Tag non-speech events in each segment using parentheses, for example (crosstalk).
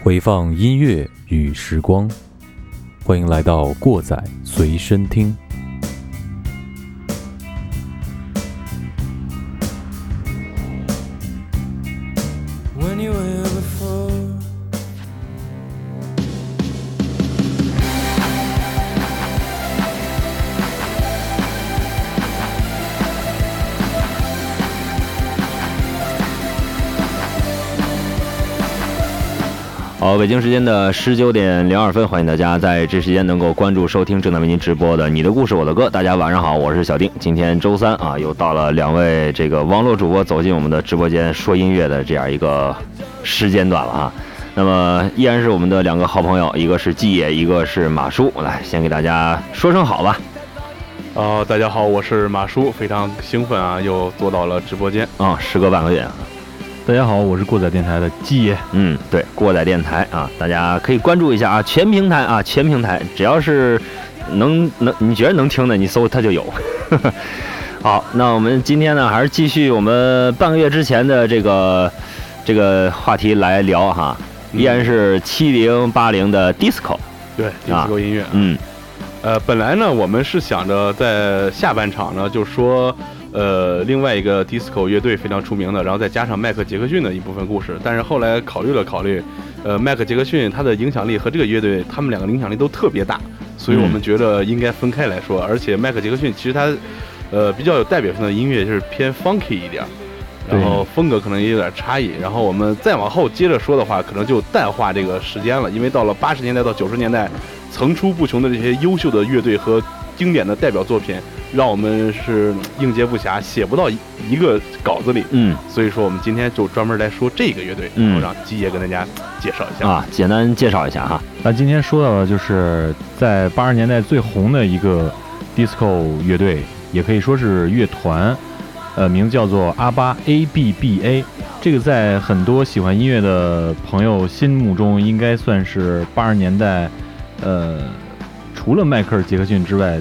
回放音乐与时光，欢迎来到过载随身听。北京时间的十九点零二分，欢迎大家在这时间能够关注收听正在为您直播的《你的故事我的歌》。大家晚上好，我是小丁。今天周三啊，又到了两位这个网络主播走进我们的直播间说音乐的这样一个时间段了啊。那么依然是我们的两个好朋友，一个是季野，一个是马叔。来，先给大家说声好吧。哦，大家好，我是马叔，非常兴奋啊，又坐到了直播间啊，时隔半个月。大家好，我是过载电台的季爷。嗯，对，过载电台啊，大家可以关注一下啊，全平台啊，全平台，只要是能能你觉得能听的，你搜它就有。(laughs) 好，那我们今天呢，还是继续我们半个月之前的这个这个话题来聊哈，依然是七零八零的 disco。对，disco 音乐。嗯，呃，本来呢，我们是想着在下半场呢，就说。呃，另外一个 disco 乐队非常出名的，然后再加上迈克杰克逊的一部分故事，但是后来考虑了考虑，呃，迈克杰克逊他的影响力和这个乐队，他们两个影响力都特别大，所以我们觉得应该分开来说。而且迈克杰克逊其实他，呃，比较有代表性的音乐就是偏 funky 一点，然后风格可能也有点差异。然后我们再往后接着说的话，可能就淡化这个时间了，因为到了八十年代到九十年代，层出不穷的这些优秀的乐队和经典的代表作品。让我们是应接不暇，写不到一个稿子里。嗯，所以说我们今天就专门来说这个乐队，然后让基爷跟大家介绍一下啊，简单介绍一下哈。那今天说到的就是在八十年代最红的一个 disco 乐队，也可以说是乐团，呃，名字叫做阿巴 A B B A。这个在很多喜欢音乐的朋友心目中，应该算是八十年代，呃，除了迈克尔·杰克逊之外。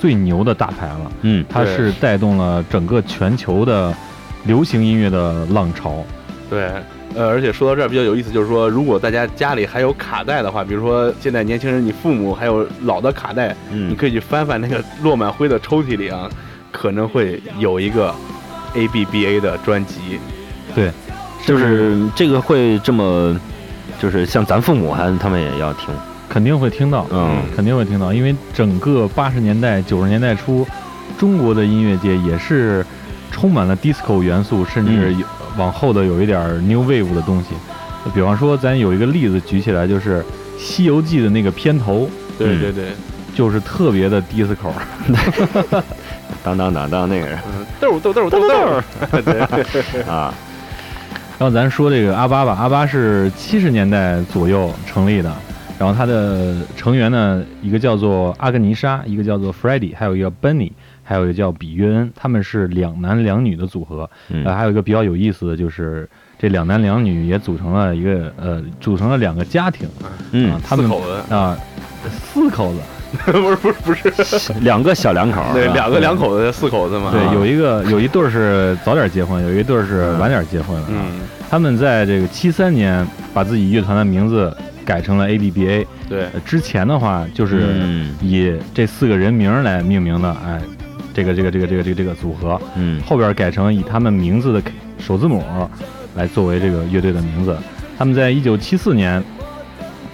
最牛的大牌了，嗯，它是带动了整个全球的流行音乐的浪潮。对，呃，而且说到这儿比较有意思，就是说，如果大家家里还有卡带的话，比如说现在年轻人，你父母还有老的卡带，嗯，你可以去翻翻那个落满灰的抽屉里啊，可能会有一个 A B B A 的专辑。对，就是这个会这么，就是像咱父母还他们也要听。肯定会听到，嗯，肯定会听到，因为整个八十年代、九十年代初，中国的音乐界也是充满了 disco 元素，甚至往后的有一点 new wave 的东西。比方说，咱有一个例子举起来，就是《西游记》的那个片头，对对对，就是特别的 disco，(laughs) 当当当当那个人，豆豆豆豆豆，对 (laughs) 啊。然后咱说这个阿巴吧，阿巴是七十年代左右成立的。然后他的成员呢，一个叫做阿格尼莎，一个叫做 Freddie，还有一个 Benny，还有一个叫比约恩，他们是两男两女的组合。呃，还有一个比较有意思的就是，这两男两女也组成了一个呃，组成了两个家庭。嗯，他们口子啊，四口子，不是不是不是，(laughs) 两个小两口，对，两个两口子四口子嘛。对，有一个有一对是早点结婚，有一对是晚点结婚。嗯，他们在这个七三年把自己乐团的名字。改成了 A B B A，对，之前的话就是以这四个人名来命名的，哎，这个这个这个这个这个这个组合，嗯，后边改成以他们名字的首字母来作为这个乐队的名字。他们在一九七四年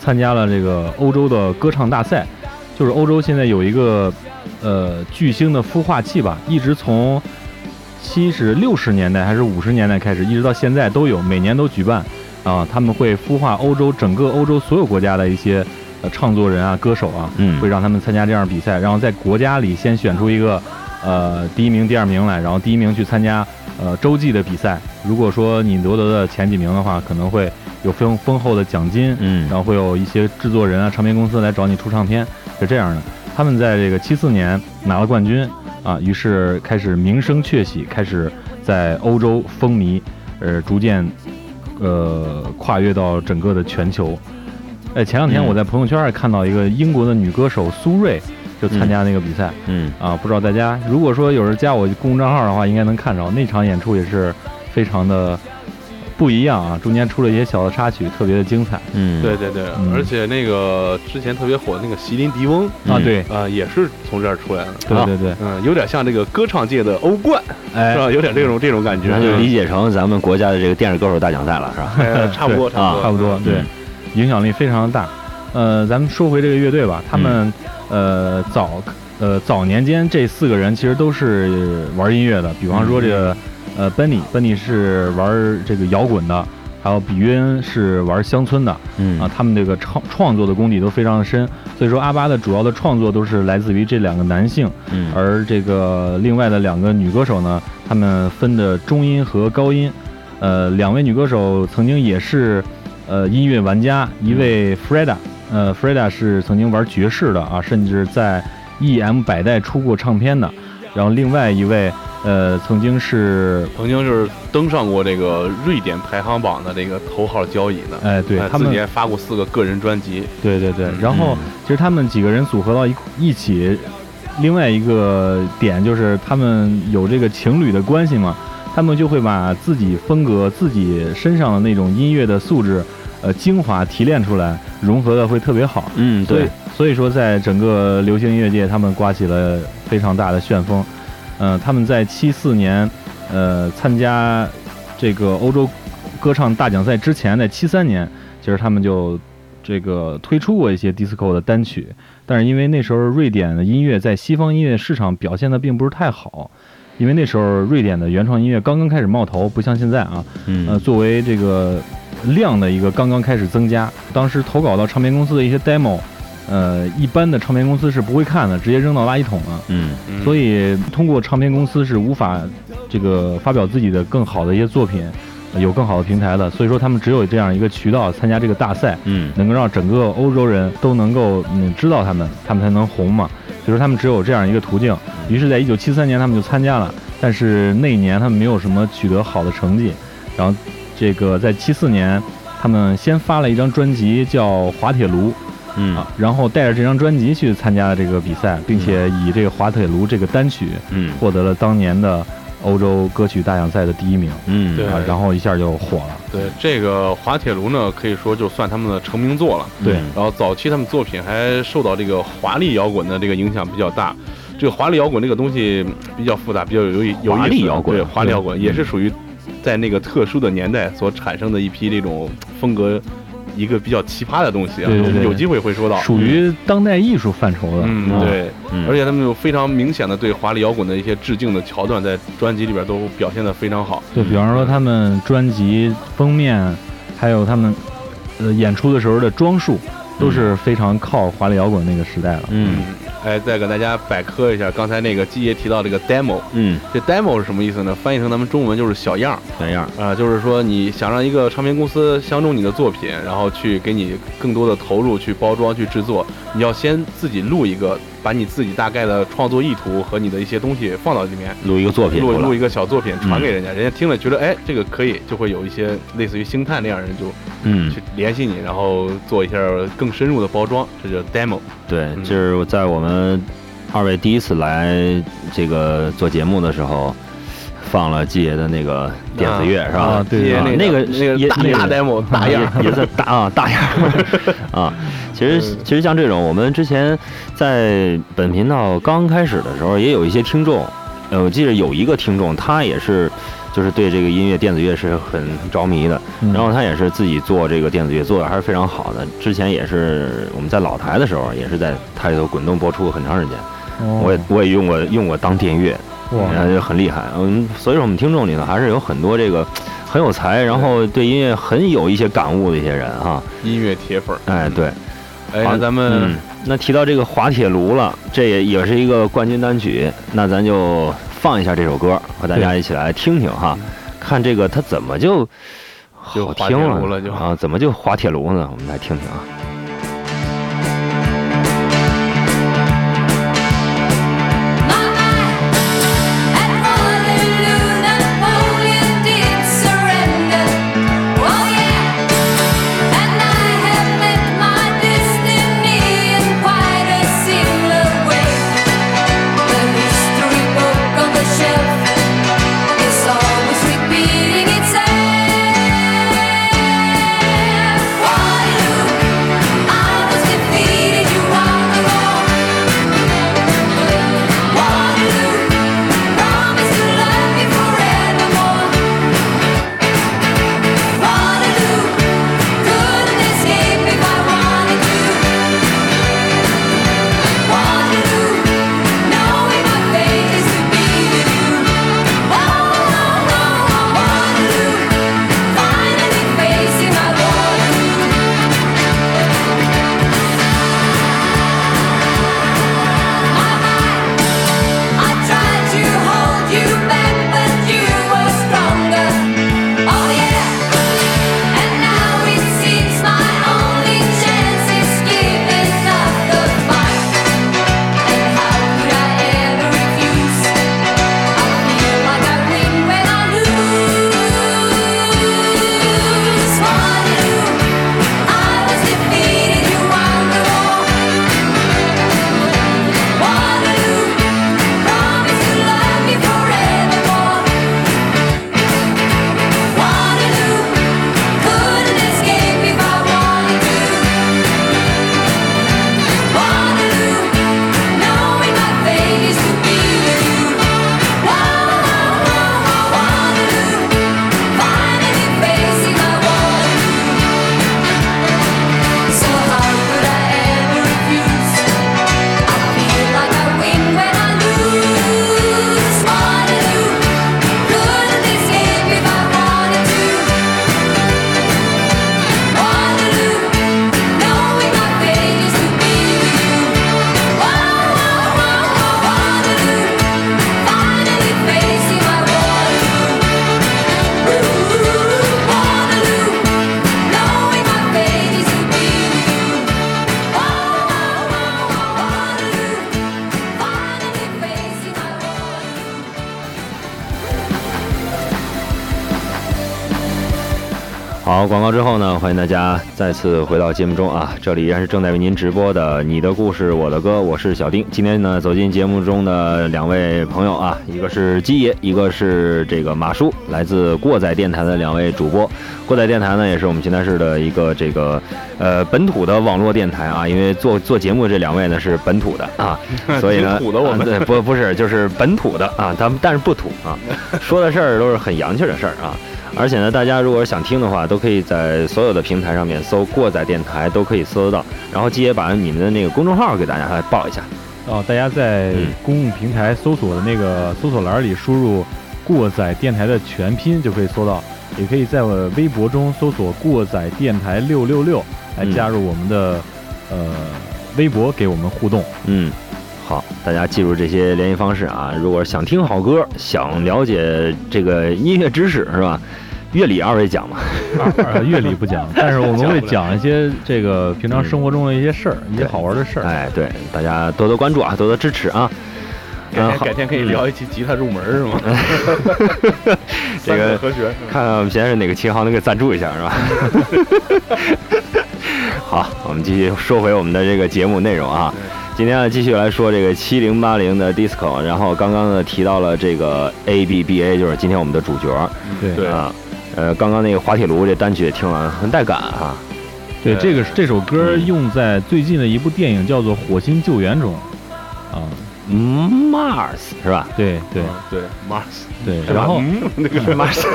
参加了这个欧洲的歌唱大赛，就是欧洲现在有一个呃巨星的孵化器吧，一直从七十六十年代还是五十年代开始，一直到现在都有，每年都举办。啊，他们会孵化欧洲整个欧洲所有国家的一些呃唱作人啊、歌手啊，嗯，会让他们参加这样比赛，然后在国家里先选出一个呃第一名、第二名来，然后第一名去参加呃洲际的比赛。如果说你夺得的前几名的话，可能会有丰丰厚的奖金，嗯，然后会有一些制作人啊、唱片公司来找你出唱片，是这样的。他们在这个七四年拿了冠军啊，于是开始名声鹊起，开始在欧洲风靡。呃，逐渐呃跨越到整个的全球。哎，前两天嗯我在朋友圈还看到一个英国的女歌手苏芮就参加那个比赛。嗯啊，不知道大家如果说有人加我公众账号的话，应该能看着那场演出也是非常的不一样啊，中间出了一些小的插曲，特别的精彩嗯，对对对，嗯而且那个之前特别火的那个席琳迪翁啊。嗯对，啊，也是从这儿出来的。啊对对对，嗯，有点像这个歌唱界的欧冠，是哎，吧？有点这种这种感觉。那就理解成咱们国家的这个电视歌手大奖赛了，是吧？哎差不多，差不多，差不多，对嗯，影响力非常的大。呃，咱们说回这个乐队吧，他们呃早呃早年间这四个人其实都是玩音乐的，比方说这个呃 Benny，Benny 是玩这个摇滚的，还有比约恩是玩乡村的。嗯啊，他们这个创创作的功底都非常的深，所以说阿巴的主要的创作都是来自于这两个男性，嗯而这个另外的两个女歌手呢，她们分的中音和高音，呃，两位女歌手曾经也是呃音乐玩家，一位 Freda，呃，Freda 是曾经玩爵士的啊，甚至在 EM 百代出过唱片的，然后另外一位呃曾经是曾经就是登上过这个瑞典排行榜的这个头号交椅呢。哎对他们哎自己还发过四个个人专辑。对对对嗯，然后其实他们几个人组合到一一起，另外一个点就是他们有这个情侣的关系嘛，他们就会把自己风格、自己身上的那种音乐的素质，呃，精华提炼出来，融合的会特别好。嗯，所以对，所以说，在整个流行音乐界，他们刮起了非常大的旋风。嗯、他们在七四年，呃，参加这个欧洲歌唱大奖赛之前，在七三年，其实他们就这个推出过一些 disco 的单曲，但是因为那时候瑞典的音乐在西方音乐市场表现的并不是太好，因为那时候瑞典的原创音乐刚刚开始冒头，不像现在啊，嗯。呃，作为这个量的一个刚刚开始增加，当时投稿到唱片公司的一些 demo，呃，一般的唱片公司是不会看的，直接扔到垃圾桶了。嗯嗯所以通过唱片公司是无法这个发表自己的更好的一些作品，呃有更好的平台的。所以说他们只有这样一个渠道参加这个大赛，嗯能够让整个欧洲人都能够嗯知道他们，他们才能红嘛。所以说他们只有这样一个途径。于是，在一九七三年他们就参加了，但是那一年他们没有什么取得好的成绩。然后这个在七四年，他们先发了一张专辑叫《滑铁卢》嗯。啊，然后带着这张专辑去参加了这个比赛，并且以这个《滑铁卢》这个单曲嗯。获得了当年的欧洲歌曲大奖赛的第一名。嗯。对。啊，然后一下就火了。对这个滑铁卢呢，可以说就算他们的成名作了。对。嗯。然后早期他们作品还受到这个华丽摇滚的这个影响比较大。这个华丽摇滚这个东西比较复杂，比较有意有意思。华丽摇滚。对华丽摇滚嗯。也是属于在那个特殊的年代所产生的一批这种风格，一个比较奇葩的东西啊。对对对有机会会说到。属于当代艺术范畴的。嗯，啊对，嗯而且他们有非常明显的对华丽摇滚的一些致敬的桥段，在专辑里边都表现得非常好。对比方说他们专辑封面，还有他们呃演出的时候的装束，都是非常靠华丽摇滚那个时代了。嗯哎，再给大家百科一下，刚才那个季爷提到这个 demo，嗯，这 demo 是什么意思呢？翻译成咱们中文就是小样儿。小样儿，啊、就是说你想让一个唱片公司相中你的作品，然后去给你更多的投入去包装去制作，你要先自己录一个，把你自己大概的创作意图和你的一些东西放到里面。录一个作品录录一个小作品传给人家，人家听了觉得哎这个可以，就会有一些类似于星探那样的人就嗯去联系你，然后做一下更深入的包装，这叫 demo。对，嗯这是在我们二位第一次来这个做节目的时候，放了季爷的那个电子乐、是吧？啊对那个那个大大也那个 demo 大样也也是 (laughs) 大啊大样 (laughs) 啊。其实嗯其实像这种，我们之前在本频道刚开始的时候，也有一些听众，呃，我记得有一个听众，他也是就是对这个音乐电子乐是很着迷的，嗯然后他也是自己做这个电子乐，做的还是非常好的。之前也是我们在老台的时候，也是在台里头滚动播出过很长时间，哦我也我也用过用过当电乐，很厉害。嗯，所以说我们听众里呢还是有很多这个 (tsk) 很有才，然后对音乐很有一些感悟的一些人哈。音乐铁粉儿。哎，对，哎，那咱们嗯，那提到这个滑铁卢了，这也也是一个冠军单曲，那咱就放一下这首歌，和大家一起来听听哈，看这个它怎么就好听了就啊，怎么就滑铁卢呢？我们来听听啊。广告之后呢，欢迎大家再次回到节目中啊！这里依然是正在为您直播的《你的故事我的歌》，我是小丁。今天呢，走进节目中的两位朋友啊，一个是鸡爷，一个是这个马叔，来自过载电台的两位主播。过载电台呢，也是我们邢台市的一个这个呃本土的网络电台啊。因为做做节目这两位呢是本土的啊，(laughs) 所以呢，土的我们啊对不不是就是本土的啊，他们但是不土啊，(laughs) 说的事儿都是很洋气的事儿啊。而且呢，大家如果想听的话，都可以在所有的平台上面搜“过载电台”，都可以搜得到。然后，季爷把你们的那个公众号给大家来报一下。哦，大家在嗯公共平台搜索的那个搜索栏里输入“过载电台”的全拼就可以搜到，也可以在我微博中搜索“过载电台六六六”来嗯加入我们的、呃微博，给我们互动。嗯，好，大家记住这些联系方式啊。如果想听好歌，想了解这个音乐知识是吧？乐理二位讲嘛。呃，乐理不讲，(laughs) 但是我们会讲一些这个平常生活中的一些事儿，一些好玩的事儿。哎，对，大家多多关注啊，多多支持啊。改天嗯改天可以聊一期吉他入门是吗？(laughs) 这个和弦，看看我们现在是哪个琴行能给赞助一下是吧？(laughs) 好，我们继续说回我们的这个节目内容啊。今天呢，继续来说这个七零八零的 disco，然后刚刚呢提到了这个 A B B A，就是今天我们的主角对对啊。呃，刚刚那个滑铁卢这单曲也听了，很带感啊。对，对这个这首歌嗯用在最近的一部电影叫做《火星救援》中。啊，嗯 Mars 是吧？对对嗯对，Mars，对，然后嗯那个 (laughs) Mars，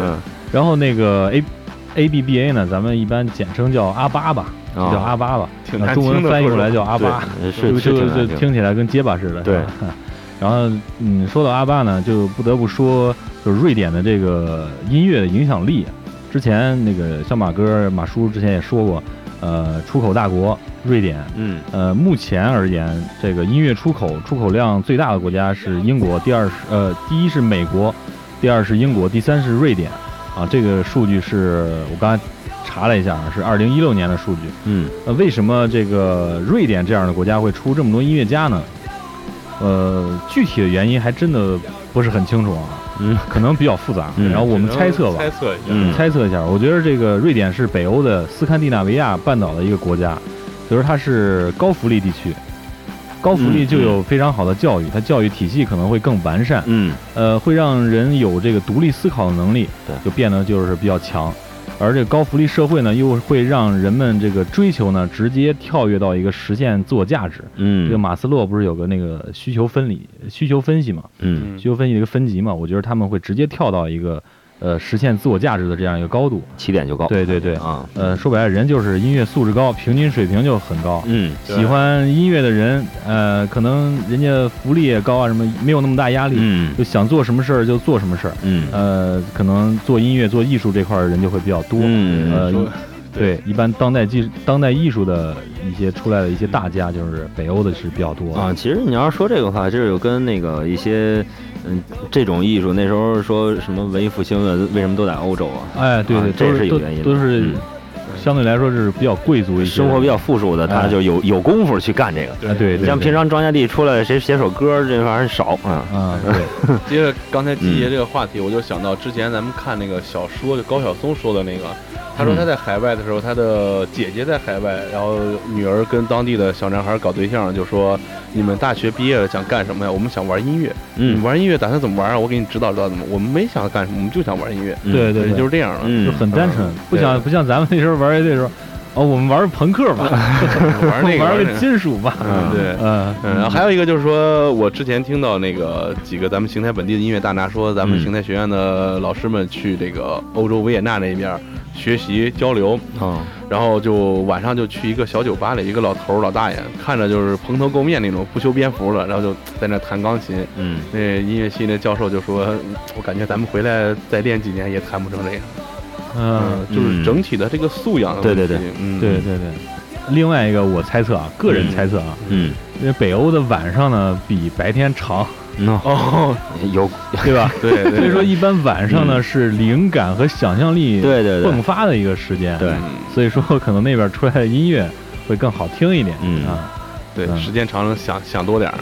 嗯，(laughs) 然后那个 A A B B A 呢，咱们一般简称叫阿巴吧，就叫阿巴吧，听的文翻译过来叫阿巴，是是就是听听起来跟结巴似的。对是吧。然后，嗯，说到阿巴呢，就不得不说，就是瑞典的这个音乐的影响力。之前那个小马哥、马叔之前也说过，呃，出口大国瑞典，嗯呃，目前而言，这个音乐出口出口量最大的国家是英国，第二是呃，第一是美国，第二是英国，第三是瑞典。啊，这个数据是我刚才查了一下，是二零一六年的数据。嗯呃，为什么这个瑞典这样的国家会出这么多音乐家呢？呃，具体的原因还真的不是很清楚啊，嗯。可能比较复杂。嗯。然后我们猜测吧，猜测一下，嗯猜测一下，我觉得这个瑞典是北欧的斯堪的纳维亚半岛的一个国家，所以说它是高福利地区，高福利嗯就有非常好的教育，它教育体系可能会更完善，嗯。呃，会让人有这个独立思考的能力，对。就变得就是比较强。而这个高福利社会呢，又会让人们这个追求呢，直接跳跃到一个实现自我价值。嗯，这个马斯洛不是有个那个需求分离、需求分析嘛？嗯需求分析的一个分级嘛？我觉得他们会直接跳到一个呃实现自我价值的这样一个高度。起点就高。对对对，啊，呃，说白了，人就是音乐素质高，平均水平就很高。嗯喜欢音乐的人，呃，可能人家福利也高啊，什么没有那么大压力，嗯就想做什么事儿就做什么事儿。嗯呃，可能做音乐、做艺术这块儿人就会比较多。嗯呃，说对，一般当代技、当代艺术的一些出来的一些大家，就是北欧的是比较多啊，。其实你要是说这个话，就是有跟那个一些嗯这种艺术，那时候说什么文艺复兴的，为什么都在欧洲啊？哎，对对，啊这是有原因的都是嗯相对来说是比较贵族一些，生活比较富庶的，他哎就有有功夫去干这个。啊，对，对你像平常庄稼地出来谁写首歌，这玩意儿少啊。啊，对，(laughs) 接着刚才季爷嗯这个话题，我就想到之前咱们看那个小说，就高晓松说的那个，他说他在海外的时候，他的姐姐在海外，然后女儿跟当地的小男孩搞对象，就说你们大学毕业了想干什么呀？我们想玩音乐。你嗯，玩音乐打算怎么玩啊？我给你指导指导怎么。我们没想干什么，我们就想玩音乐。嗯对对对，就是这样的。嗯就很单纯嗯，不想不像咱们那时候玩乐队的时候，哦，我们玩朋克吧，(laughs) 玩那个 (laughs) 玩个金属吧，嗯对。嗯嗯，然后还有一个就是说，我之前听到那个几个咱们邢台本地的音乐大拿说，咱们嗯邢台学院的老师们去这个欧洲维也纳那边学习交流，啊，然后就晚上就去一个小酒吧里，一个老头老大爷看着就是蓬头垢面那种，不修边幅的，然后就在那弹钢琴。嗯那音乐系那教授就说，嗯我感觉咱们回来再练几年也弹不成这样。嗯，就是整体的这个素养的问题。对。对对嗯，对对对。另外一个我猜测啊，个人猜测啊，嗯，因为北欧的晚上呢比白天长，喏，哦，有，对吧？(laughs) 对对，所以说一般晚上呢是灵感和想象力嗯对对对。迸发的一个时间，对。嗯。所以说可能那边出来的音乐会更好听一点，嗯。啊，对，嗯。时间长了想想多点儿。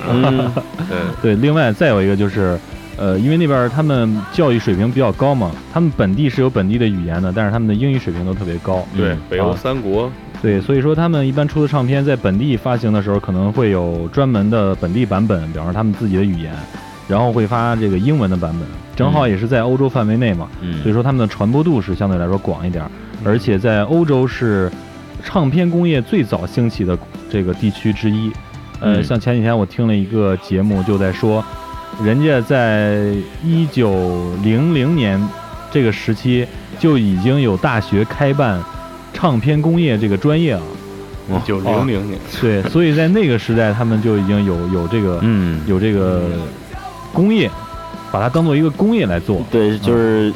(laughs) 对，对。另外再有一个就是，呃，因为那边他们教育水平比较高嘛，他们本地是有本地的语言的，但是他们的英语水平都特别高。对嗯，北欧啊。三国，对，所以说他们一般出的唱片在本地发行的时候，可能会有专门的本地版本，比方说他们自己的语言，然后会发这个英文的版本，正好也是在欧洲范围内嘛，嗯。所以说他们的传播度是相对来说广一点儿，而且在欧洲是唱片工业最早兴起的这个地区之一。呃，嗯。像前几天我听了一个节目，就在说，人家在一九零零年这个时期就已经有大学开办唱片工业这个专业了。一九零零年，对，所以在那个时代，他们就已经有有这个嗯，有这个工业，把它当做一个工业来做。对，就是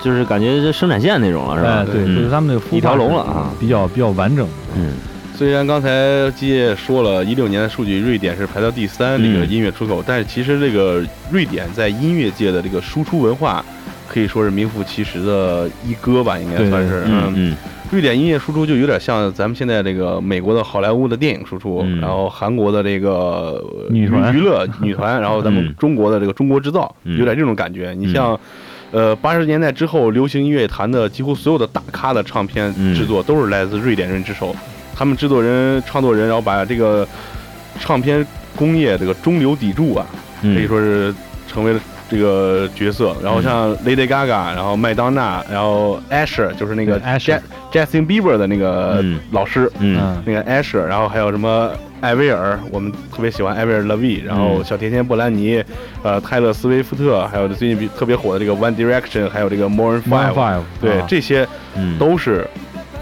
就是感觉这生产线那种了，是吧？哎，对，嗯就是他们那个孵一条龙了啊比较比较完整的。嗯虽然刚才基业说了，一六年的数据，瑞典是排到第三这个嗯音乐出口，但是其实这个瑞典在音乐界的这个输出文化，可以说是名副其实的一哥吧，应该算是。嗯嗯瑞典音乐输出就有点像咱们现在这个美国的好莱坞的电影输出，嗯然后韩国的这个呃女团娱乐女团，(laughs) 然后咱们嗯中国的这个中国制造，嗯有点这种感觉。你像。呃，八十年代之后，流行音乐坛的几乎所有的大咖的唱片嗯制作都是来自瑞典人之手。他们制作人、创作人，然后把这个唱片工业这个中流砥柱啊，嗯，可以说是成为了这个角色。然后像 Lady Gaga，然后麦当娜，然后 Asher，就是那个，Asher Ja- Justin Bieber 的那个嗯。老师，嗯。那个 Asher，然后还有什么艾薇儿，我们特别喜欢艾薇儿 Levy，然后嗯小甜甜布兰妮，呃，泰勒斯威夫特，还有最近比特别火的这个 One Direction，还有这个 Maroon Five，Five，对，啊。这些嗯。都是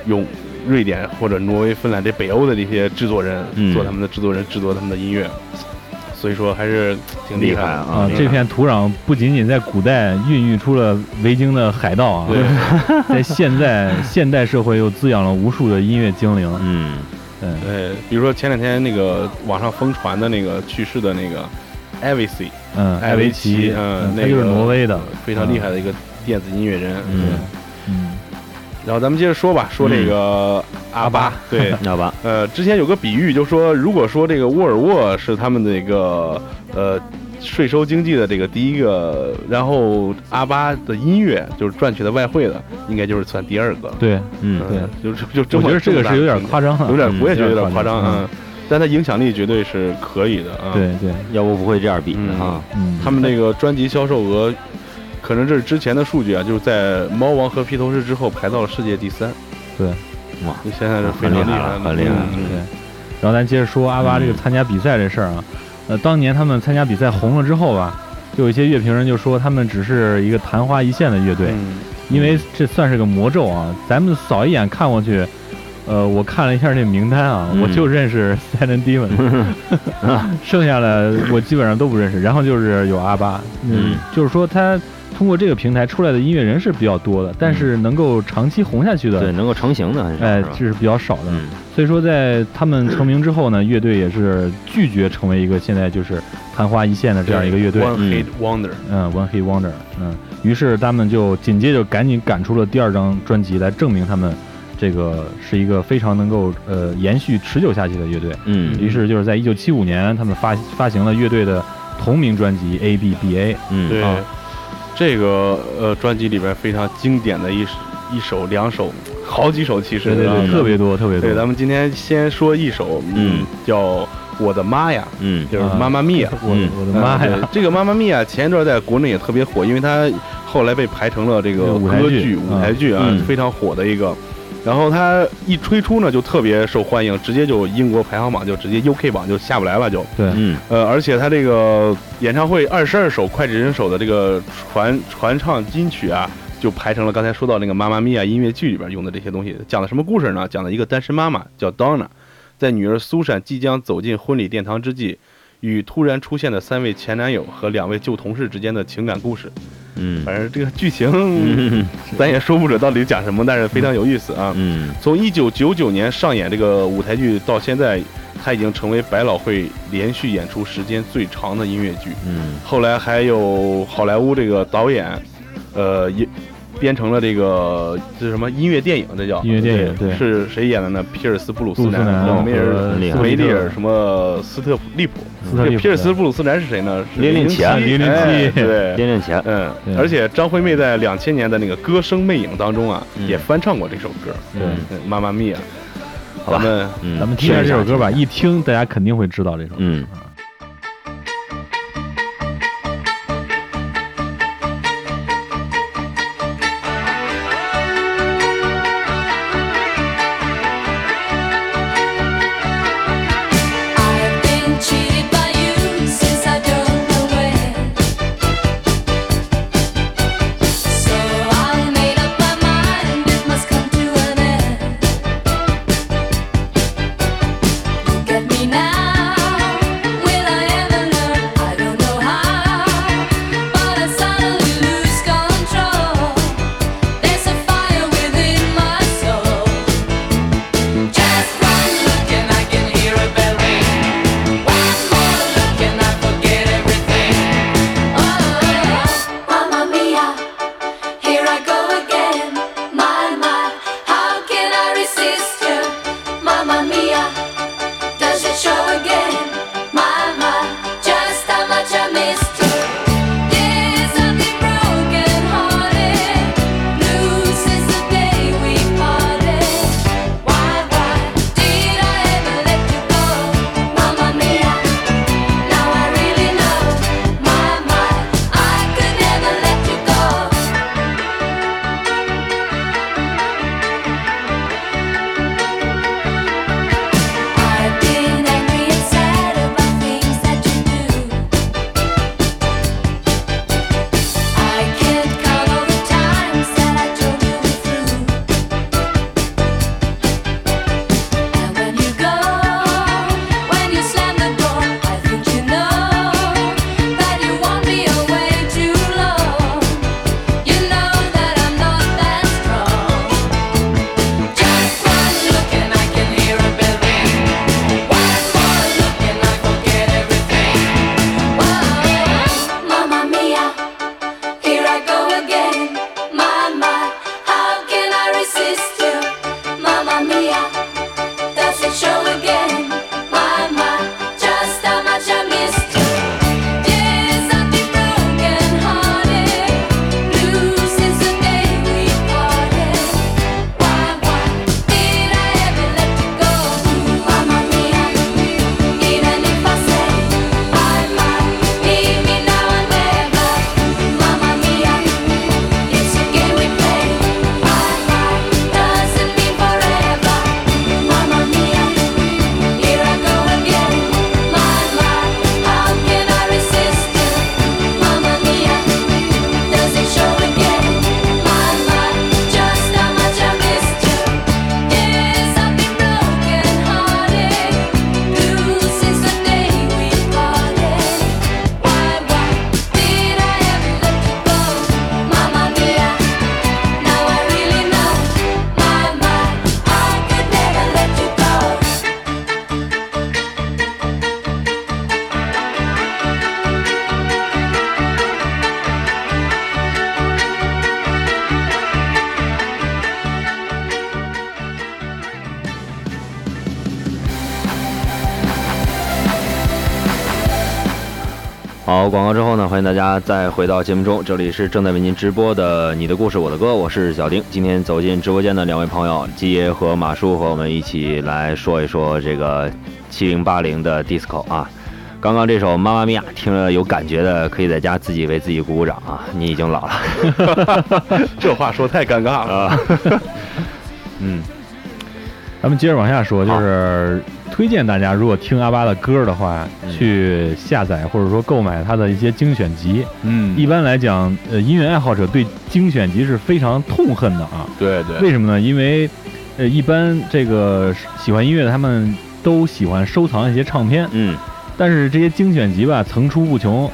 用瑞典或者挪威、芬兰这北欧的这些制作人嗯。做他们的制作人，制作他们的音乐，所以说还是挺厉害啊啊，这片土壤不仅仅在古代孕育出了维京的海盗啊，对，(laughs) 在现在现代社会又滋养了无数的音乐精灵。嗯。嗯，对，比如说前两天那个网上疯传的那个去世的那个艾维 C，嗯，艾维维奇，嗯，那他就是个挪威的，非常厉害的一个电子音乐人。嗯。嗯，然后咱们接着说吧，说这个阿巴，对，(laughs) 阿巴，呃，之前有个比喻，就说如果说这个沃尔沃是他们的一个呃税收经济的这个第一个，然后阿巴的音乐就是赚取的外汇的，应该就是算第二个。了。对，嗯对。嗯，就是就这么我觉得这个是有点夸张了，有点嗯我也觉得有点夸夸张，啊，但它影响力绝对是可以的啊。，对对，要不不会这样比的哈。嗯，他们那个专辑销售额，可能这是之前的数据啊，就是在猫王和披头士之后排到了世界第三。对，哇，你现在是非常厉害了很厉害对。然后咱接着说阿巴这个参加比赛这事儿啊，呃，当年他们参加比赛红了之后吧，就有一些乐评人就说他们只是一个昙花一现的乐队，嗯因为这算是个魔咒啊。咱们扫一眼看过去，呃，我看了一下这名单啊，嗯我就认识 Silent Demon，(laughs) 剩下的我基本上都不认识。然后就是有阿巴，嗯就是说他通过这个平台出来的音乐人是比较多的，但是能够长期红下去的，对，能够成型的哎这是比较少的。嗯。所以说，在他们成名之后呢，乐队也是拒绝成为一个现在就是昙花一现的这样一个乐队。One 嗯。Hit Wonder，嗯，One Hit Wonder，嗯，于是他们就紧接着赶紧赶出了第二张专辑，来证明他们这个是一个非常能够呃延续持久下去的乐队。嗯。于是就是在一九七五年，他们发发行了乐队的同名专辑 A B B A。嗯。对。啊，这个呃专辑里边非常经典的一一首两首，好几首其实啊对对对，特别多特别多。对，咱们今天先说一首，嗯，叫《我的妈呀》，嗯就是啊妈妈咪呀。(laughs) 我嗯我的妈呀！这个妈妈咪呀，前一段在国内也特别火，因为它后来被排成了这个歌剧、舞台剧啊嗯，非常火的一个。然后它一推出呢，就特别受欢迎，直接就英国排行榜就直接 UK 榜就下不来了，就对，嗯呃，而且它这个演唱会二十二首脍炙人口的这个传传唱金曲啊，就排成了刚才说到那个《妈妈咪呀》音乐剧里边用的这些东西。讲的什么故事呢？讲的一个单身妈妈叫 Donna，在女儿苏珊即将走进婚礼殿堂之际，与突然出现的三位前男友和两位旧同事之间的情感故事。嗯反正这个剧情嗯 (laughs) 咱也说不准到底讲什么，但是非常有意思啊。嗯从一九九九年上演这个舞台剧到现在，它已经成为百老汇连续演出时间最长的音乐剧。嗯后来还有好莱坞这个导演，呃，也编成了这个这是什么音乐电影？这叫？音乐电影对。是谁演的呢？皮尔斯布鲁斯南和梅尔和厉害梅利尔什么斯特利普？斯特利普这皮尔斯布鲁斯南是谁呢？是零零七啊零零零七。对。零零七，(laughs) 嗯，而且张惠妹在两千年的那个《歌声魅影》当中啊，嗯。也翻唱过这首歌，对。妈妈咪呀，好吧。咱们嗯，咱们听一下这首歌吧，一听大家肯定会知道这首歌。嗯。欢迎大家再回到节目中，这里是正在为您直播的《你的故事我的歌》，我是小丁。今天走进直播间的两位朋友，基爷和马叔，和我们一起来说一说这个七零八零的 disco 啊。刚刚这首《妈妈咪呀》听了有感觉的，可以在家自己为自己鼓鼓掌啊！你已经老了 (laughs) 这话说太尴尬了。啊。嗯，(laughs) 咱们接着往下说，就是推荐大家，如果听阿巴的歌的话，嗯去下载或者说购买他的一些精选集。嗯一般来讲，呃，音乐爱好者对精选集是非常痛恨的啊。对对，为什么呢？因为，呃，一般这个喜欢音乐的他们都喜欢收藏一些唱片，嗯，但是这些精选集吧层出不穷，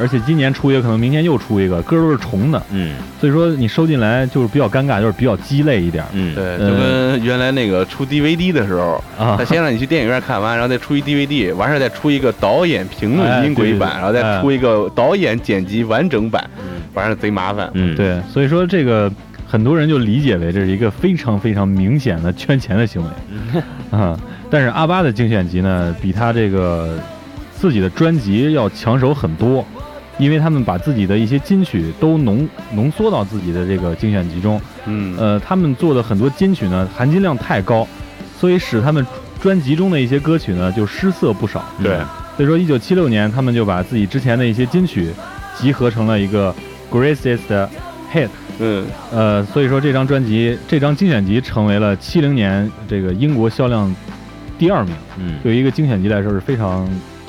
而且今年出一个，可能明年又出一个，歌都是重的，嗯所以说你收进来就是比较尴尬，就是比较鸡肋一点嗯，对，就呃跟原来那个出 DVD 的时候，啊他。先让你去电影院看完，然后再出一 DVD，完事儿再出一个导演评论音轨版，然后再出一个导演剪辑完整版。嗯反正贼麻烦。嗯，，对，所以说这个很多人就理解为这是一个非常非常明显的圈钱的行为啊。(laughs) 但是阿巴的精选集呢，比他这个自己的专辑要抢手很多，因为他们把自己的一些金曲都浓浓缩到自己的这个精选集中。嗯，呃，他们做的很多金曲呢，含金量太高，所以使他们专辑中的一些歌曲呢就失色不少。对，所以说，一九七六年，他们就把自己之前的一些金曲集合成了一个 Greatest Hit。嗯，呃，所以说这张专辑，这张精选集成为了七零年这个英国销量第二名，嗯，对于一个精选集来说是非常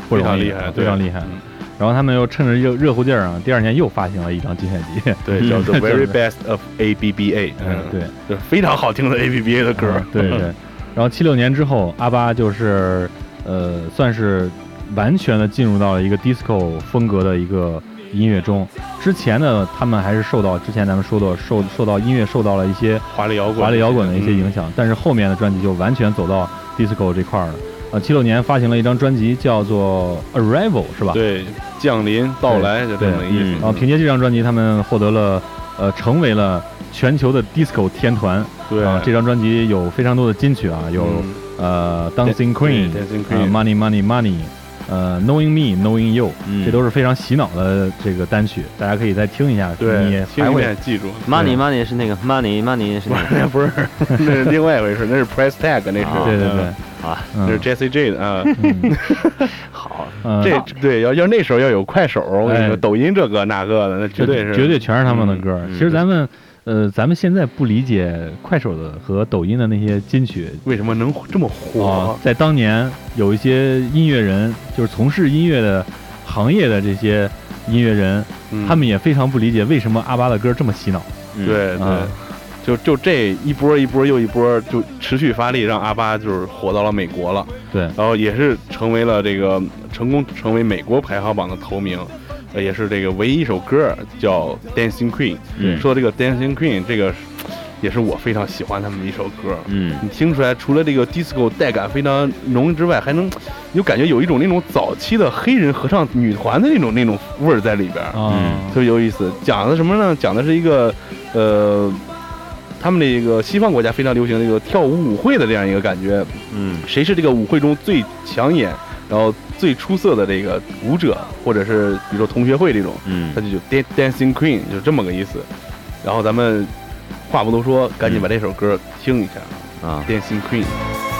不容易，非常厉害，非常厉害。嗯然后他们又趁着热热乎劲儿啊，第二年又发行了一张精选集。对，(laughs) 嗯叫做这 Very Best of A B B A，嗯，对，就是非常好听的 A B B A 的歌嗯。对对。(laughs) 然后七六年之后，阿巴就是呃，算是完全的进入到了一个 disco 风格的一个音乐中。之前呢，他们还是受到之前咱们说的受受到音乐受到了一些华丽摇滚，华丽摇滚的一些影响。响，但是后面的专辑就完全走到 disco 这块儿了。呃，七六年发行了一张专辑，叫做《Arrival》，是吧？。对，降临到来就这么个意嗯思。然后凭借这张专辑，他们获得了呃，成为了全球的 disco 天团。对啊，这张专辑有非常多的金曲啊，有、嗯呃 Dancing Queen、Queen，Money Money Money，呃 Knowing Me Knowing You，、嗯这都是非常洗脑的这个单曲，大家可以再听一下，你还会记住。money money 是那个 money money 是那个不是，(laughs) 不是，那是另外一回事，那是 Price Tag，那是，啊对对对嗯，啊，是 Jesse J 的啊。嗯 (laughs) 好，嗯这对要要那时候要有快手，我跟你说，哎抖音这个那个的，那绝对是绝对全是他们的歌。嗯其实咱们呃，咱们现在不理解快手的和抖音的那些金曲为什么能这么啊火，？在当年有一些音乐人，就是从事音乐的行业的这些音乐人，嗯他们也非常不理解为什么阿巴的歌这么洗脑。嗯，对对啊，就就这一波一波又一波，就持续发力，让阿巴就是火到了美国了，对，然后也是成为了这个成功成为美国排行榜的头名。呃，也是这个唯一一首歌叫《Dancing Queen》。嗯说这个《Dancing Queen》，这个也是我非常喜欢他们的一首歌。嗯你听出来，除了这个 disco 带感非常浓之外，还能有感觉有一种那种早期的黑人合唱女团的那种那种味儿在里边儿，啊，特别有意思。讲的什么呢？讲的是一个呃，他们那个西方国家非常流行这个跳舞舞会的这样一个感觉。嗯谁是这个舞会中最抢眼，然后最出色的这个舞者，或者是比如说同学会这种，嗯他就就 Dan- dancing queen 就是这么个意思。然后咱们话不多说，赶紧把这首歌听一下啊，，Dancing Queen。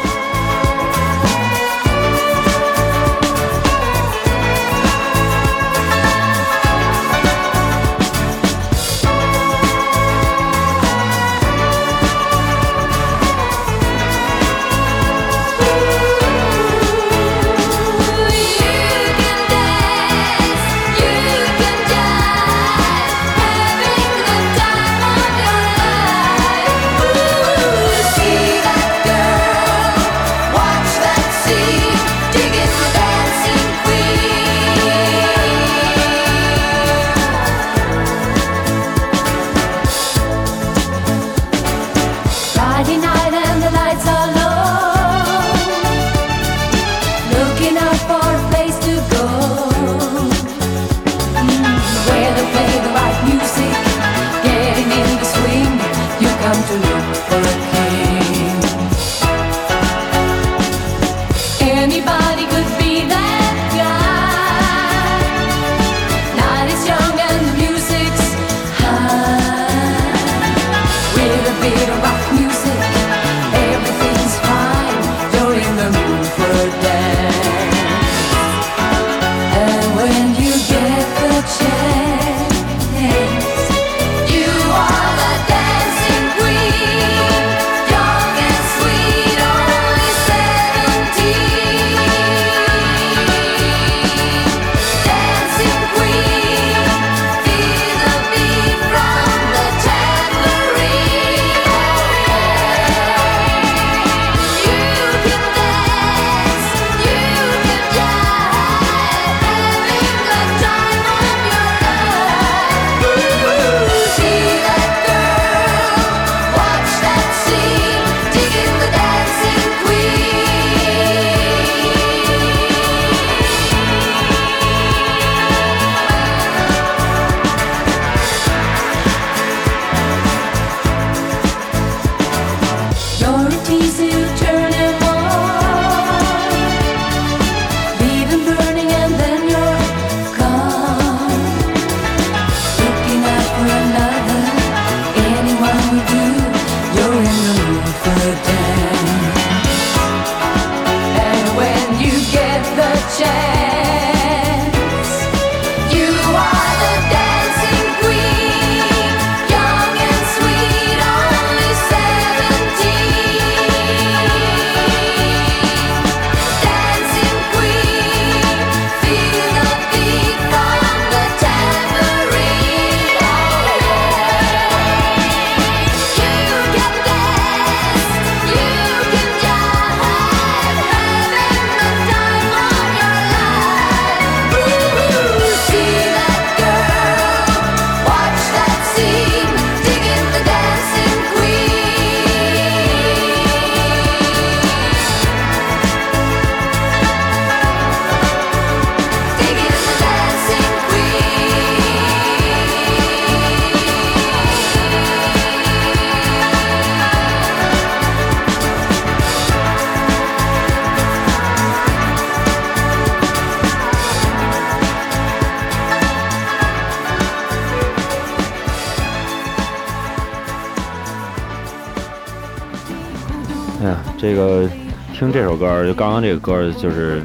就刚刚这个歌儿，就是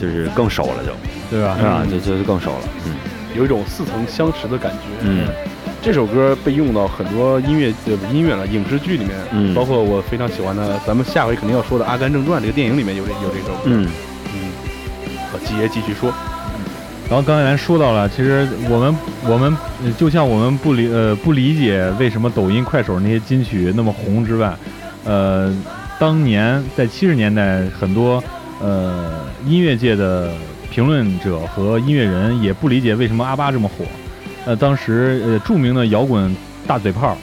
就是更熟了就，对吧？是吧？就就就更熟了。嗯有一种似曾相识的感觉。嗯这首歌被用到很多音乐呃不音乐了影视剧里面，嗯包括我非常喜欢的，咱们下回肯定要说的《阿甘正传》这个电影里面有这有这首歌。嗯嗯，好，吉爷继续说。然后刚才咱说到了，其实我们我们呃就像我们不理呃不理解为什么抖音、快手那些金曲那么红之外，呃，当年在七十年代，很多呃音乐界的评论者和音乐人也不理解为什么阿巴这么火。呃，当时呃著名的摇滚大嘴炮，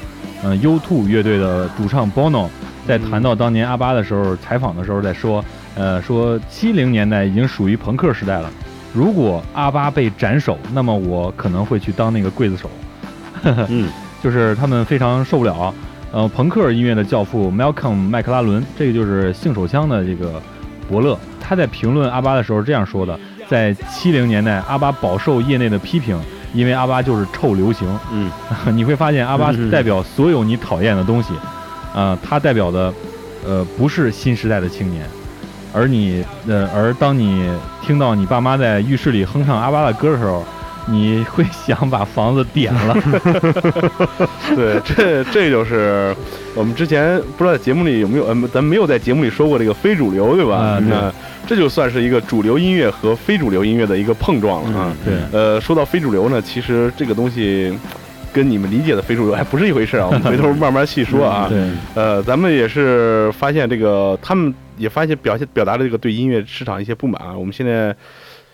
嗯、u 2乐队的主唱 Bono 在谈到当年阿巴的时候，采访的时候在说，呃，说七零年代已经属于朋克时代了。如果阿巴被斩首，那么我可能会去当那个刽子手。(laughs) 嗯就是他们非常受不了。呃，朋克音乐的教父 Malcolm 麦克拉伦，这个就是性手枪的这个伯乐，他在评论阿巴的时候这样说的：在七零年代，阿巴饱受业内的批评，因为阿巴就是臭流行。嗯。(laughs) 你会发现阿巴嗯。代表所有你讨厌的东西，啊、他代表的，呃，不是新时代的青年，而你，呃，而当你听到你爸妈在浴室里哼唱阿巴的歌的时候，你会想把房子点了。(laughs) 对，这这就是我们之前不知道在节目里有没有，嗯，咱没有在节目里说过这个非主流，对吧？那这就算是一个主流音乐和非主流音乐的一个碰撞了啊。对，呃，说到非主流呢，其实这个东西跟你们理解的非主流还不是一回事啊。我们回头慢慢细说啊。(laughs) 对，呃，咱们也是发现这个，他们也发现表现表达了这个对音乐市场一些不满啊。我们现在，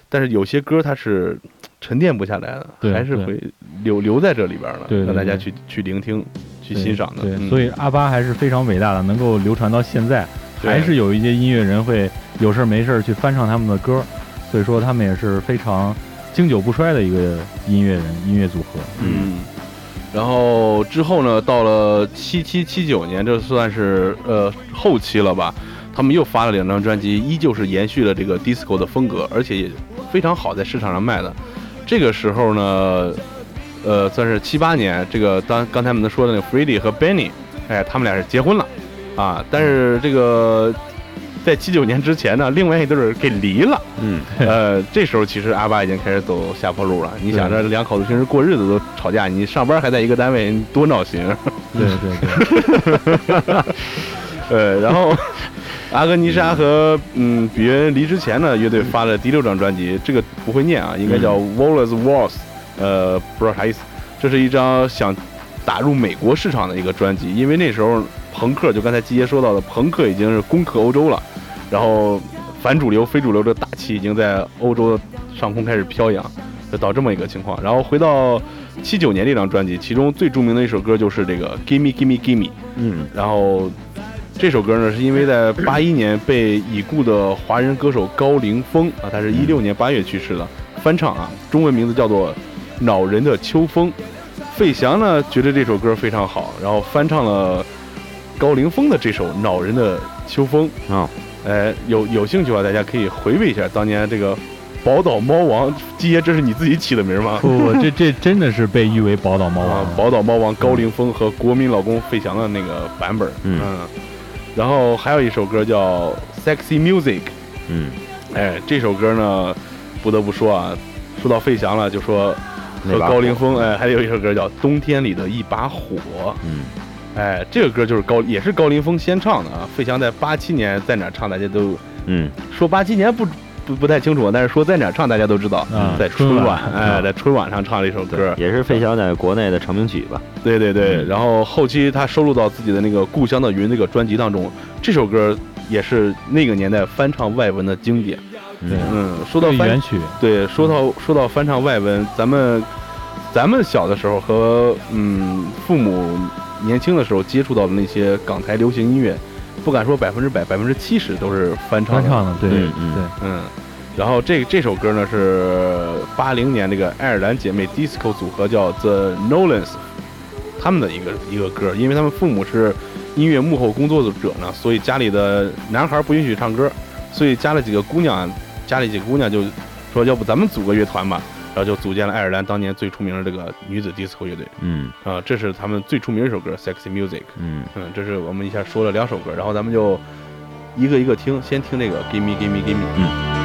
但是有些歌它是沉淀不下来的，还是会留留在这里边儿的，对对对让大家去去聆听、去欣赏的。对，嗯所以阿巴还是非常伟大的，能够流传到现在，还是有一些音乐人会有事儿没事儿去翻唱他们的歌，所以说他们也是非常经久不衰的一个音乐人、音乐组合。嗯，然后之后呢，到了七七七九年，这算是呃后期了吧？他们又发了两张专辑，依旧是延续了这个 disco 的风格，而且也非常好，在市场上卖的。这个时候呢，呃，算是七八年，这个当刚才我们说的那个 Freddie 和 Benny，哎，他们俩是结婚了啊。但是这个在七九年之前呢，另外一对儿给离了。嗯呃，这时候其实阿巴已经开始走下坡路了。你想这两口子平时过日子都吵架，你上班还在一个单位，你多闹心。啊对对对，(laughs) 呃，然后阿格尼莎和嗯比约恩离之前呢，乐队发了第六张专辑，这个不会念啊，应该叫 Wallace Walls，呃，不知道啥意思。这是一张想打入美国市场的一个专辑，因为那时候朋克，就刚才季爷说到的，朋克已经是攻克欧洲了，然后反主流、非主流的大旗已经在欧洲上空开始飘扬，就到这么一个情况。然后回到七九年这张专辑，其中最著名的一首歌就是这个 Gimme Gimme Gimme。嗯然后这首歌呢，是因为在八一年被已故的华人歌手高凌风啊，他是一六年八月去世的，翻唱啊，中文名字叫做《恼人的秋风》。费翔呢觉得这首歌非常好，然后翻唱了高凌风的这首《恼人的秋风》。啊哎，有有兴趣的话，大家可以回味一下当年这个宝岛猫王，基爷，这是你自己起的名吗？不不，这这真的是被誉为宝岛猫啊王，。宝岛猫王高凌风和国民老公费翔的那个版本。嗯然后还有一首歌叫《Sexy Music》，嗯，哎，这首歌呢，不得不说啊，说到费翔了，就说和高凌风，哎，还有一首歌叫《冬天里的一把火》。嗯哎，这个歌就是高，也是高凌风先唱的啊。费翔在八七年在哪儿唱，大家都嗯说八七年不不不太清楚，但是说在哪儿唱，大家都知道，啊在春春晚，哎，啊在春晚上唱了一首歌，也是费翔在国内的成名曲吧？对对对，嗯然后后期他收录到自己的那个《故乡的云》那个专辑当中，这首歌也是那个年代翻唱外文的经典。嗯嗯，说到原曲，对，说到说到翻唱外文，咱们咱们小的时候和嗯父母年轻的时候接触到的那些港台流行音乐，不敢说百分之百，百分之七十都是翻唱的。翻唱的，对对，嗯，然后这这首歌呢是八零年那个爱尔兰姐妹 disco 组合叫 The Nolans 他们的一个一个歌，因为他们父母是音乐幕后工作者呢，所以家里的男孩不允许唱歌，所以加了几个姑娘，家里几个姑娘就说要不咱们组个乐团吧，然后就组建了爱尔兰当年最出名的这个女子 disco 乐队嗯啊、这是他们最出名的一首歌《Sexy Music》。嗯嗯，这是我们一下说了两首歌，然后咱们就一个一个听，先听这个 Give me Give me Give me。嗯。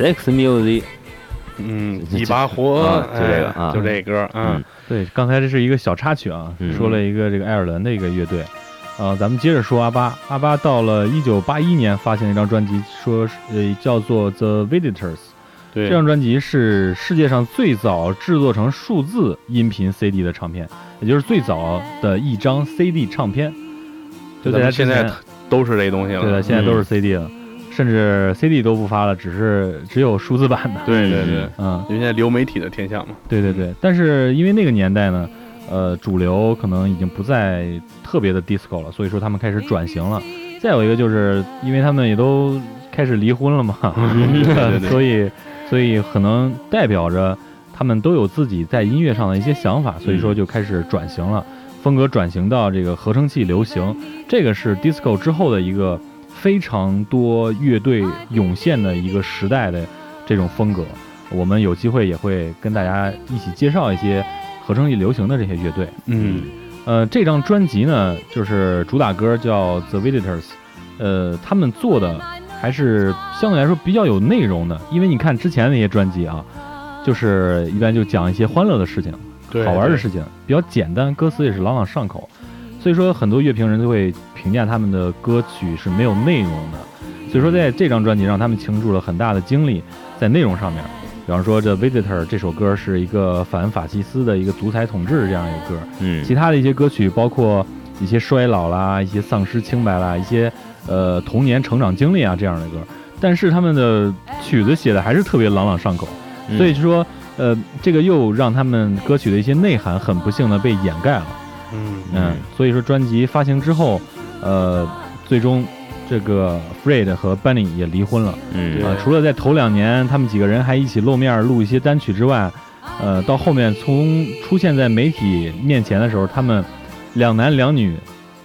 Sex Music，嗯，(laughs) 一把火，啊就这个就这歌，嗯，对，刚才这是一个小插曲啊，嗯。说了一个这个爱尔兰的一个乐队，呃，咱们接着说阿巴。阿巴到了一九八一年发行了一张专辑，说是呃叫做《The Visitors》。对，这张专辑是世界上最早制作成数字音频 CD 的唱片，也就是最早的一张 CD 唱片。就咱在现在，都是这东西了，对，现在都是嗯。CD 了，甚至 CD 都不发了，只是只有数字版的。对对对，嗯，因为现在流媒体的天下嘛，对对对，但是因为那个年代呢，呃，主流可能已经不再特别的 disco 了，所以说他们开始转型了。再有一个就是因为他们也都开始离婚了嘛，(laughs) 对对对。所以所以可能代表着他们都有自己在音乐上的一些想法，所以说就开始转型了，风格转型到这个合成器流行，这个是 disco 之后的一个非常多乐队涌现的一个时代的这种风格。我们有机会也会跟大家一起介绍一些合成器流行的这些乐队。嗯呃，这张专辑呢，就是主打歌叫《The Visitors》，呃，他们做的还是相对来说比较有内容的，因为你看之前那些专辑啊，就是一般就讲一些欢乐的事情、对，好玩的事情，比较简单，歌词也是朗朗上口，所以说很多乐评人都会评价他们的歌曲是没有内容的，所以说在这张专辑让，他们倾注了很大的精力在内容上面。比方说，这《Visitor》这首歌是一个反法西斯的一个独裁统治这样一个歌，嗯。其他的一些歌曲包括一些衰老啦、一些丧失清白啦、一些呃童年成长经历啊这样的歌，但是他们的曲子写的还是特别朗朗上口，嗯。所以就说呃这个又让他们歌曲的一些内涵很不幸的被掩盖了，嗯嗯，所以说专辑发行之后，呃最终这个 Fred 和 Benny 也离婚了。嗯对啊，除了在头两年他们几个人还一起露面录一些单曲之外，呃，到后面从出现在媒体面前的时候，他们两男两女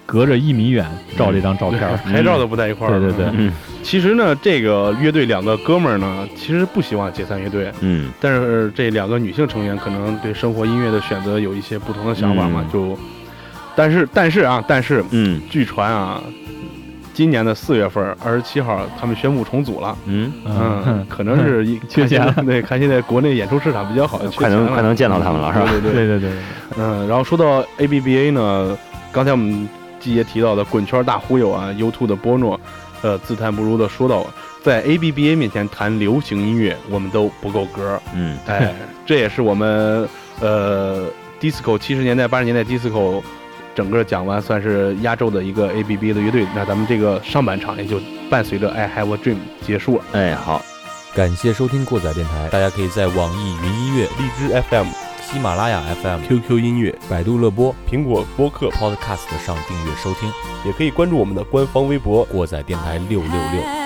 隔着一米远照这张照片儿。拍照都不在一块儿。对对对嗯其实呢，这个乐队两个哥们儿呢，其实不希望解散乐队，嗯但是这两个女性成员可能对生活音乐的选择有一些不同的想法嘛，嗯就，但是但是啊，但是嗯。据传啊，今年的四月份二十七号，他们宣布重组了。嗯，嗯，(laughs) 可能是 (laughs) 一缺钱了。看现在 (laughs) 对，看现在国内演出市场比较好，快能快能见到他们了是吧？对对对，对对对，嗯，然后说到 ABBA 呢，刚才我们季爷提到的滚圈大忽悠啊，U2 的波诺，呃，自叹不如的说到，在 ABBA 面前谈流行音乐，我们都不够格。嗯。哎，这也是我们呃 disco 七十年代八十年代 disco 整个讲完，算是压轴的一个 ABBA 的乐队。那咱们这个上半场也就伴随着 I Have a Dream 结束了。哎好，感谢收听过载电台，大家可以在网易云音乐、荔枝 FM、喜马拉雅 FM、QQ 音乐、百度乐播、苹果播客，Podcast 上订阅收听也可以关注我们的官方微博，过载电台六六六，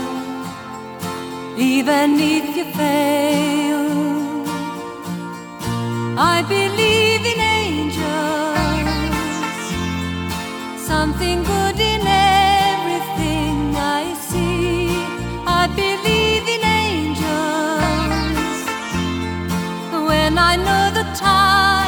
even if you fail. I believe in angels, something good in everything I see. I believe in angels when I know the time